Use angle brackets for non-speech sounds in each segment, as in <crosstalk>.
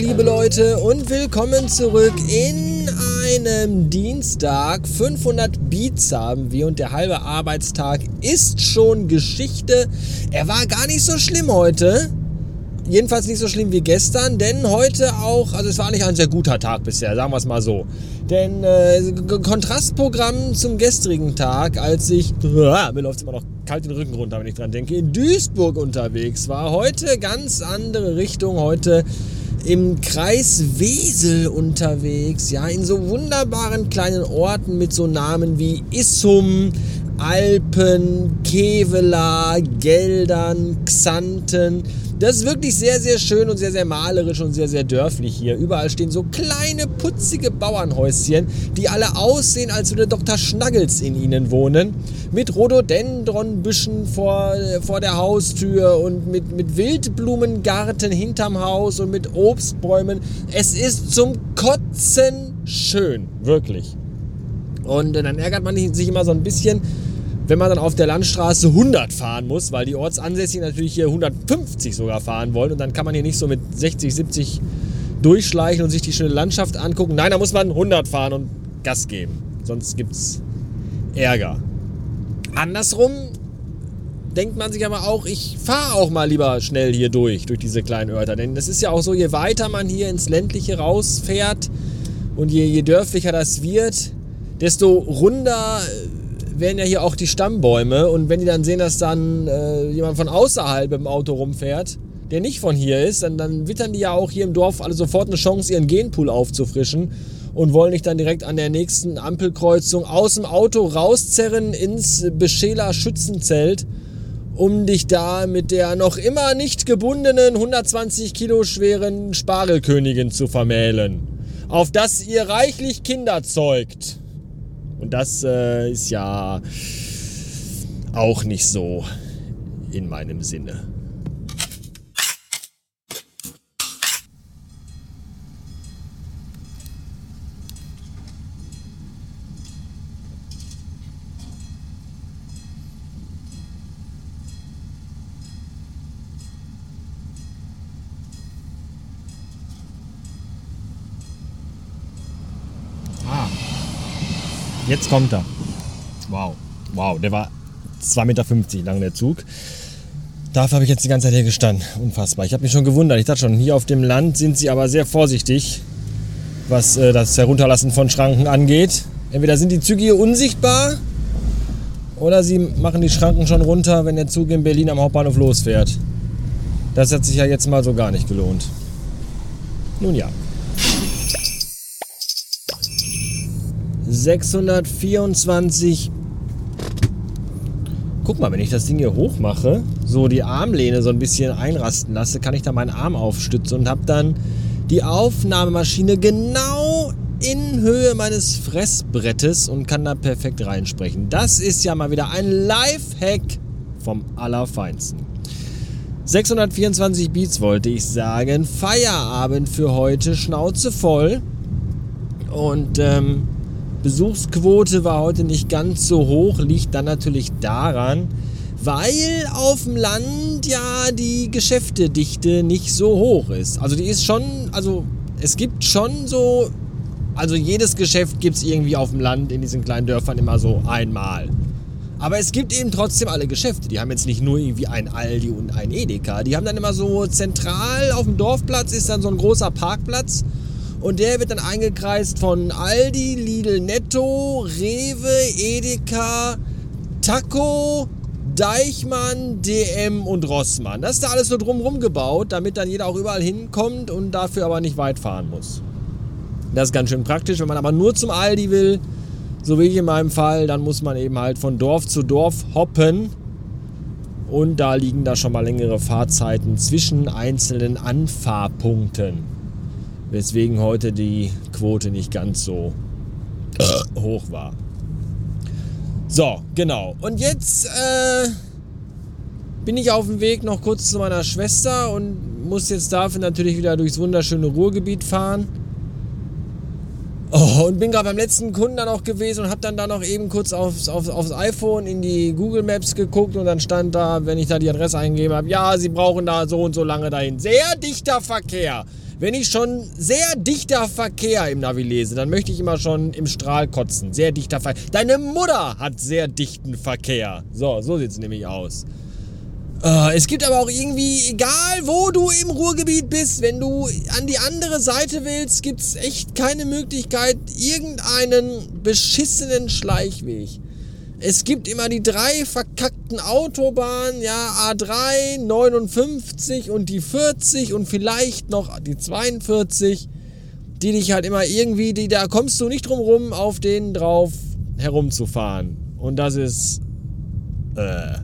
liebe Leute, und willkommen zurück in einem Dienstag. 500 Beats haben wir und der halbe Arbeitstag ist schon Geschichte. Er war gar nicht so schlimm heute. Jedenfalls nicht so schlimm wie gestern, denn heute auch, also es war eigentlich ein sehr guter Tag bisher, sagen wir es mal so. Denn äh, Kontrastprogramm zum gestrigen Tag, als ich, äh, mir läuft es immer noch kalt den Rücken runter, wenn ich dran denke, in Duisburg unterwegs war. Heute ganz andere Richtung, heute im Kreis Wesel unterwegs, ja, in so wunderbaren kleinen Orten mit so Namen wie Issum, Alpen, Kevela, Geldern, Xanten. Das ist wirklich sehr, sehr schön und sehr, sehr malerisch und sehr, sehr dörflich hier. Überall stehen so kleine, putzige Bauernhäuschen, die alle aussehen, als würde Dr. Schnaggels in ihnen wohnen. Mit Rhododendronbüschen vor, vor der Haustür und mit, mit Wildblumengarten hinterm Haus und mit Obstbäumen. Es ist zum Kotzen schön, wirklich. Und dann ärgert man sich immer so ein bisschen, wenn man dann auf der Landstraße 100 fahren muss, weil die Ortsansässigen natürlich hier 150 sogar fahren wollen und dann kann man hier nicht so mit 60, 70 durchschleichen und sich die schöne Landschaft angucken. Nein, da muss man 100 fahren und Gas geben. Sonst gibt es Ärger. Andersrum denkt man sich aber auch, ich fahre auch mal lieber schnell hier durch, durch diese kleinen Örter. Denn das ist ja auch so, je weiter man hier ins Ländliche rausfährt und je, je dörflicher das wird, desto runder werden ja hier auch die Stammbäume und wenn die dann sehen, dass dann äh, jemand von außerhalb im Auto rumfährt, der nicht von hier ist, dann, dann wittern die ja auch hier im Dorf alle sofort eine Chance, ihren Genpool aufzufrischen und wollen dich dann direkt an der nächsten Ampelkreuzung aus dem Auto rauszerren ins Beschäler Schützenzelt, um dich da mit der noch immer nicht gebundenen 120 Kilo schweren Spargelkönigin zu vermählen. Auf das ihr reichlich Kinder zeugt. Und das äh, ist ja auch nicht so in meinem Sinne. Jetzt kommt er. Wow. Wow, der war 2,50 Meter lang, der Zug. Dafür habe ich jetzt die ganze Zeit hier gestanden. Unfassbar. Ich habe mich schon gewundert. Ich dachte schon, hier auf dem Land sind sie aber sehr vorsichtig, was äh, das Herunterlassen von Schranken angeht. Entweder sind die Züge hier unsichtbar oder sie machen die Schranken schon runter, wenn der Zug in Berlin am Hauptbahnhof losfährt. Das hat sich ja jetzt mal so gar nicht gelohnt. Nun ja. 624. Guck mal, wenn ich das Ding hier hoch mache, so die Armlehne so ein bisschen einrasten lasse, kann ich da meinen Arm aufstützen und habe dann die Aufnahmemaschine genau in Höhe meines Fressbrettes und kann da perfekt reinsprechen. Das ist ja mal wieder ein Lifehack vom Allerfeinsten. 624 Beats wollte ich sagen. Feierabend für heute, Schnauze voll. Und ähm, Besuchsquote war heute nicht ganz so hoch, liegt dann natürlich daran, weil auf dem Land ja die Geschäftedichte nicht so hoch ist. Also die ist schon, also es gibt schon so, also jedes Geschäft gibt es irgendwie auf dem Land in diesen kleinen Dörfern immer so einmal. Aber es gibt eben trotzdem alle Geschäfte. Die haben jetzt nicht nur irgendwie ein Aldi und ein Edeka. Die haben dann immer so zentral auf dem Dorfplatz ist dann so ein großer Parkplatz und der wird dann eingekreist von Aldi, Lidl Netto, Rewe, Edeka, Taco, Deichmann, DM und Rossmann. Das ist da alles so drumherum gebaut, damit dann jeder auch überall hinkommt und dafür aber nicht weit fahren muss. Das ist ganz schön praktisch. Wenn man aber nur zum Aldi will, so wie ich in meinem Fall, dann muss man eben halt von Dorf zu Dorf hoppen. Und da liegen da schon mal längere Fahrzeiten zwischen einzelnen Anfahrpunkten weswegen heute die Quote nicht ganz so hoch war. So, genau. Und jetzt äh, bin ich auf dem Weg noch kurz zu meiner Schwester und muss jetzt dafür natürlich wieder durchs wunderschöne Ruhrgebiet fahren. Oh, und bin gerade beim letzten Kunden dann auch gewesen und habe dann da noch eben kurz aufs, aufs, aufs iPhone in die Google Maps geguckt und dann stand da, wenn ich da die Adresse eingegeben habe, ja, Sie brauchen da so und so lange dahin. Sehr dichter Verkehr. Wenn ich schon sehr dichter Verkehr im Navi lese, dann möchte ich immer schon im Strahl kotzen. Sehr dichter Verkehr. Deine Mutter hat sehr dichten Verkehr. So, so sieht es nämlich aus. Uh, es gibt aber auch irgendwie, egal wo du im Ruhrgebiet bist, wenn du an die andere Seite willst, gibt es echt keine Möglichkeit, irgendeinen beschissenen Schleichweg. Es gibt immer die drei verkackten Autobahnen, ja, A3, 59 und die 40 und vielleicht noch die 42, die dich halt immer irgendwie, die, da kommst du nicht drum rum, auf denen drauf herumzufahren. Und das ist, äh,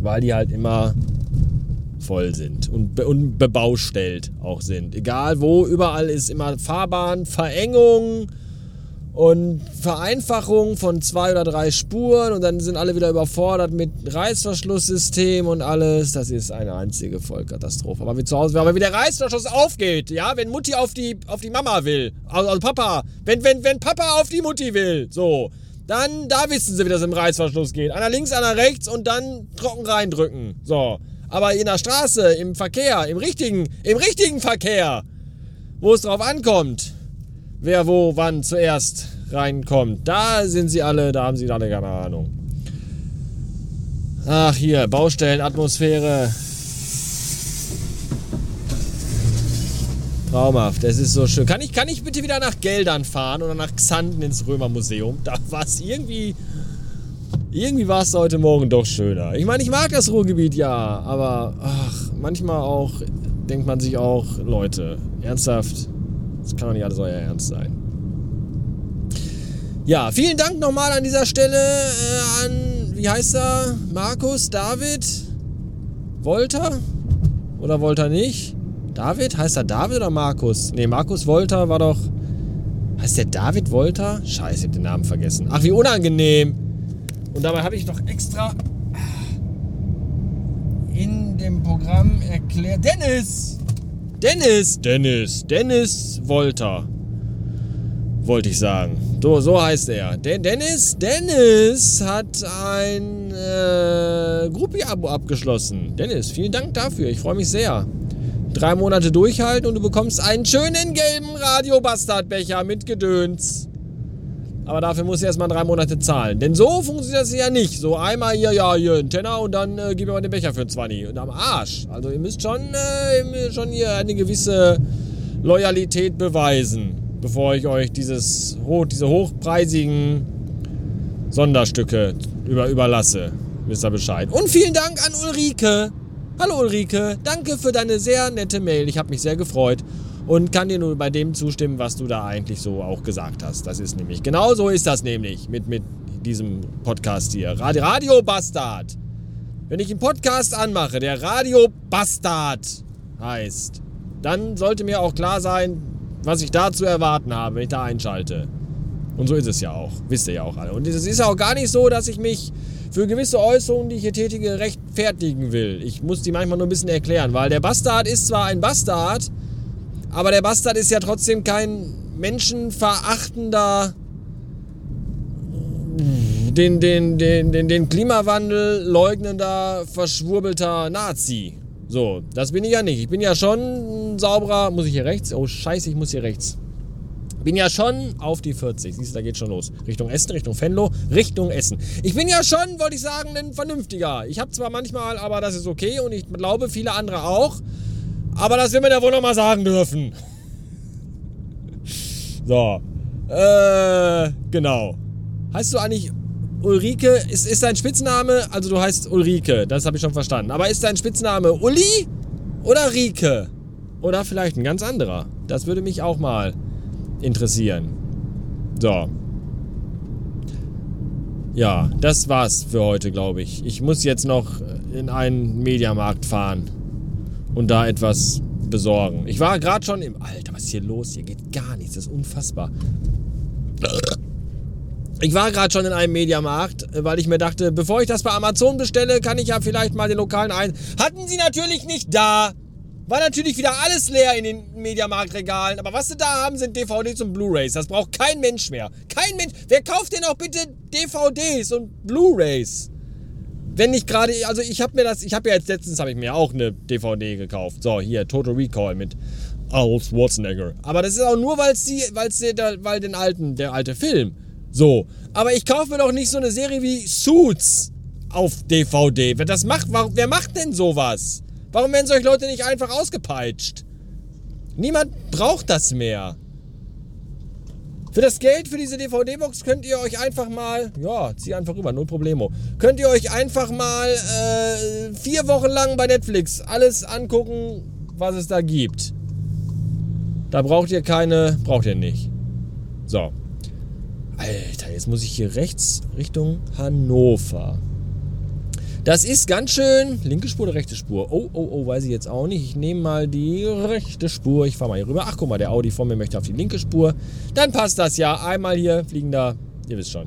weil die halt immer voll sind und, be und bebaustellt auch sind. Egal wo, überall ist immer Fahrbahn, Verengung und Vereinfachung von zwei oder drei Spuren und dann sind alle wieder überfordert mit Reißverschlusssystem und alles. Das ist eine einzige Vollkatastrophe. Aber wie zu Hause, aber wie der Reißverschluss aufgeht, ja, wenn Mutti auf die, auf die Mama will, also, also Papa, wenn, wenn, wenn Papa auf die Mutti will, so, dann, da wissen sie, wie das im Reißverschluss geht. Einer links, einer rechts und dann trocken reindrücken. So. Aber in der Straße, im Verkehr, im richtigen, im richtigen Verkehr, wo es drauf ankommt, wer wo wann zuerst reinkommt, da sind sie alle, da haben sie alle keine Ahnung. Ach hier, Baustellenatmosphäre. Traumhaft, das ist so schön. Kann ich, kann ich bitte wieder nach Geldern fahren oder nach Xanten ins Römermuseum? Da war es irgendwie. Irgendwie war es heute Morgen doch schöner. Ich meine, ich mag das Ruhrgebiet ja, aber ach, manchmal auch denkt man sich auch, Leute, ernsthaft, das kann doch nicht alles euer Ernst sein. Ja, vielen Dank nochmal an dieser Stelle äh, an, wie heißt er? Markus, David, Wolter? Oder Wolter nicht? David? Heißt er David oder Markus? Ne, Markus Wolter war doch. Heißt der David Wolter? Scheiße, ich hab den Namen vergessen. Ach, wie unangenehm. Und dabei habe ich doch extra in dem Programm erklärt. Dennis! Dennis! Dennis! Dennis Wolter. Wollte ich sagen. So, so heißt er. Den Dennis, Dennis hat ein äh, Gruppi-Abo abgeschlossen. Dennis, vielen Dank dafür. Ich freue mich sehr drei Monate durchhalten und du bekommst einen schönen gelben Radio-Bastardbecher mit Gedöns. Aber dafür musst du erstmal drei Monate zahlen. Denn so funktioniert das ja nicht. So einmal hier, ja, hier ein Tenner und dann äh, gib mir mal den Becher für ein 20. Und am Arsch. Also ihr müsst schon, äh, schon hier eine gewisse Loyalität beweisen, bevor ich euch dieses, diese hochpreisigen Sonderstücke über, überlasse. Wisst ihr Bescheid. Und vielen Dank an Ulrike. Hallo Ulrike, danke für deine sehr nette Mail. Ich habe mich sehr gefreut und kann dir nur bei dem zustimmen, was du da eigentlich so auch gesagt hast. Das ist nämlich, genau so ist das nämlich mit, mit diesem Podcast hier. Radio, Radio Bastard. Wenn ich einen Podcast anmache, der Radio Bastard heißt, dann sollte mir auch klar sein, was ich da zu erwarten habe, wenn ich da einschalte. Und so ist es ja auch. Wisst ihr ja auch alle. Und es ist auch gar nicht so, dass ich mich für gewisse Äußerungen, die ich hier tätige, rechtfertigen will. Ich muss die manchmal nur ein bisschen erklären, weil der Bastard ist zwar ein Bastard, aber der Bastard ist ja trotzdem kein menschenverachtender, den, den, den, den, den Klimawandel leugnender, verschwurbelter Nazi. So, das bin ich ja nicht. Ich bin ja schon ein sauberer. Muss ich hier rechts? Oh, Scheiße, ich muss hier rechts. Bin ja schon auf die 40. Siehst du, da geht schon los. Richtung Essen, Richtung Venlo, Richtung Essen. Ich bin ja schon, wollte ich sagen, ein Vernünftiger. Ich habe zwar manchmal, aber das ist okay und ich glaube, viele andere auch. Aber das will man ja wohl nochmal sagen dürfen. So. Äh, genau. Heißt du eigentlich Ulrike? Ist, ist dein Spitzname, also du heißt Ulrike, das habe ich schon verstanden. Aber ist dein Spitzname Uli oder Rike? Oder vielleicht ein ganz anderer? Das würde mich auch mal interessieren. So. Ja, das war's für heute, glaube ich. Ich muss jetzt noch in einen Mediamarkt fahren und da etwas besorgen. Ich war gerade schon im. Alter, was ist hier los? Hier geht gar nichts. Das ist unfassbar. Ich war gerade schon in einem Mediamarkt, weil ich mir dachte, bevor ich das bei Amazon bestelle, kann ich ja vielleicht mal den lokalen ein. Hatten sie natürlich nicht da. War natürlich wieder alles leer in den Mediamarktregalen. Aber was sie da haben, sind DVDs und Blu-Rays. Das braucht kein Mensch mehr. Kein Mensch. Wer kauft denn auch bitte DVDs und Blu-Rays? Wenn nicht gerade, also ich habe mir das, ich habe ja jetzt letztens habe ich mir auch eine DVD gekauft. So, hier Total Recall mit Arnold Schwarzenegger. Aber das ist auch nur, weil es die, weil der, weil den alten, der alte Film. So. Aber ich kaufe mir doch nicht so eine Serie wie Suits auf DVD. Wer das macht, wer macht denn sowas? Warum werden solche Leute nicht einfach ausgepeitscht? Niemand braucht das mehr. Für das Geld für diese DVD-Box könnt ihr euch einfach mal, ja, zieh einfach rüber, null Problemo. Könnt ihr euch einfach mal äh, vier Wochen lang bei Netflix alles angucken, was es da gibt. Da braucht ihr keine, braucht ihr nicht. So. Alter, jetzt muss ich hier rechts Richtung Hannover. Das ist ganz schön. Linke Spur oder rechte Spur? Oh, oh, oh, weiß ich jetzt auch nicht. Ich nehme mal die rechte Spur. Ich fahre mal hier rüber. Ach, guck mal, der Audi vor mir möchte auf die linke Spur. Dann passt das ja. Einmal hier fliegen da. Ihr wisst schon.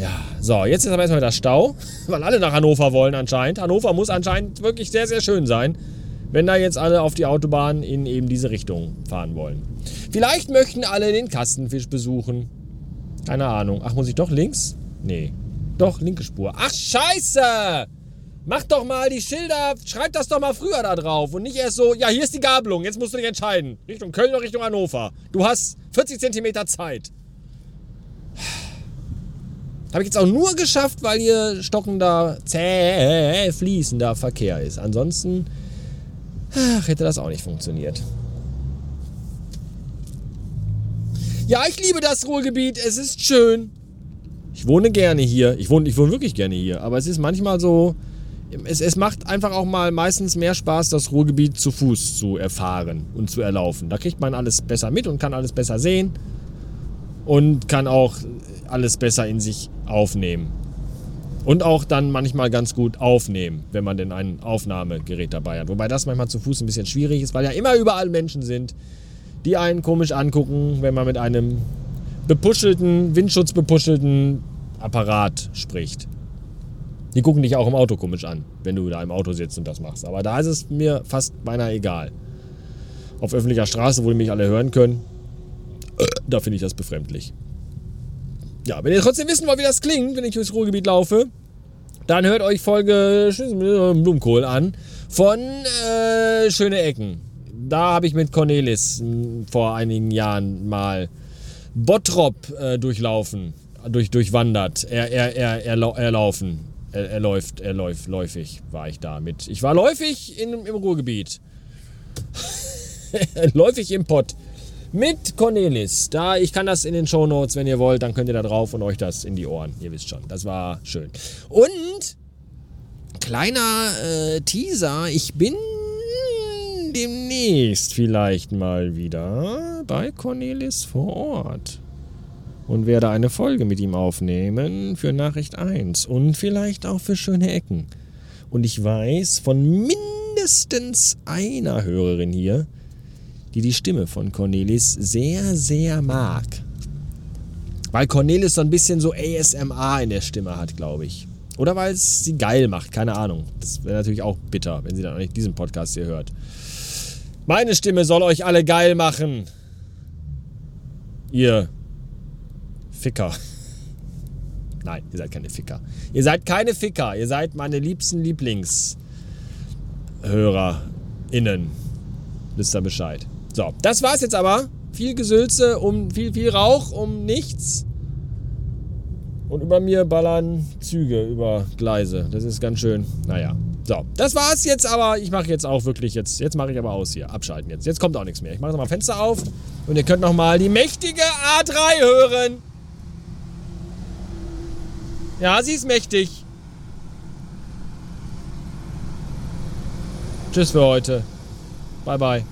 Ja, so, jetzt ist aber erstmal der Stau, <laughs> weil alle nach Hannover wollen anscheinend. Hannover muss anscheinend wirklich sehr, sehr schön sein, wenn da jetzt alle auf die Autobahn in eben diese Richtung fahren wollen. Vielleicht möchten alle den Kastenfisch besuchen. Keine Ahnung. Ach, muss ich doch links? Nee. Doch, linke Spur. Ach, scheiße! Mach doch mal die Schilder, schreib das doch mal früher da drauf und nicht erst so, ja, hier ist die Gabelung, jetzt musst du dich entscheiden. Richtung Köln oder Richtung Hannover. Du hast 40 Zentimeter Zeit. Habe ich jetzt auch nur geschafft, weil hier stockender, zäh, fließender Verkehr ist. Ansonsten ach, hätte das auch nicht funktioniert. Ja, ich liebe das Ruhrgebiet. Es ist schön. Ich wohne gerne hier. Ich wohne, ich wohne wirklich gerne hier. Aber es ist manchmal so. Es, es macht einfach auch mal meistens mehr Spaß, das Ruhrgebiet zu Fuß zu erfahren und zu erlaufen. Da kriegt man alles besser mit und kann alles besser sehen. Und kann auch alles besser in sich aufnehmen. Und auch dann manchmal ganz gut aufnehmen, wenn man denn ein Aufnahmegerät dabei hat. Wobei das manchmal zu Fuß ein bisschen schwierig ist, weil ja immer überall Menschen sind, die einen komisch angucken, wenn man mit einem bepuschelten, windschutzbepuschelten Apparat spricht. Die gucken dich auch im Auto komisch an, wenn du da im Auto sitzt und das machst. Aber da ist es mir fast beinahe egal. Auf öffentlicher Straße, wo die mich alle hören können, da finde ich das befremdlich. Ja, wenn ihr trotzdem wissen wollt, wie das klingt, wenn ich durchs Ruhrgebiet laufe, dann hört euch Folge Blumenkohl an von äh, Schöne Ecken. Da habe ich mit Cornelis hm, vor einigen Jahren mal Bottrop äh, durchlaufen, durch, durchwandert, er, er, er, er, erlaufen. Er, er läuft, er läuft, läufig war ich da mit. Ich war läufig in, im Ruhrgebiet. <laughs> läufig im Pott. Mit Cornelis. Da, ich kann das in den Show Notes, wenn ihr wollt, dann könnt ihr da drauf und euch das in die Ohren. Ihr wisst schon. Das war schön. Und kleiner äh, Teaser, ich bin demnächst vielleicht mal wieder bei Cornelis vor Ort und werde eine Folge mit ihm aufnehmen für Nachricht 1 und vielleicht auch für schöne Ecken. Und ich weiß von mindestens einer Hörerin hier, die die Stimme von Cornelis sehr, sehr mag. Weil Cornelis so ein bisschen so ASMR in der Stimme hat, glaube ich. Oder weil es sie geil macht, keine Ahnung. Das wäre natürlich auch bitter, wenn sie dann auch nicht diesen Podcast hier hört. Meine Stimme soll euch alle geil machen. Ihr Ficker. Nein, ihr seid keine Ficker. Ihr seid keine Ficker. Ihr seid meine liebsten LieblingshörerInnen. Wisst ihr Bescheid. So, das war's jetzt aber. Viel Gesülze um viel, viel Rauch um nichts. Und über mir ballern Züge über Gleise. Das ist ganz schön. Naja. So, das war's jetzt aber. Ich mache jetzt auch wirklich jetzt. Jetzt mache ich aber aus hier. Abschalten jetzt. Jetzt kommt auch nichts mehr. Ich mache nochmal Fenster auf und ihr könnt nochmal die mächtige A3 hören. Ja, sie ist mächtig. Tschüss für heute. Bye, bye.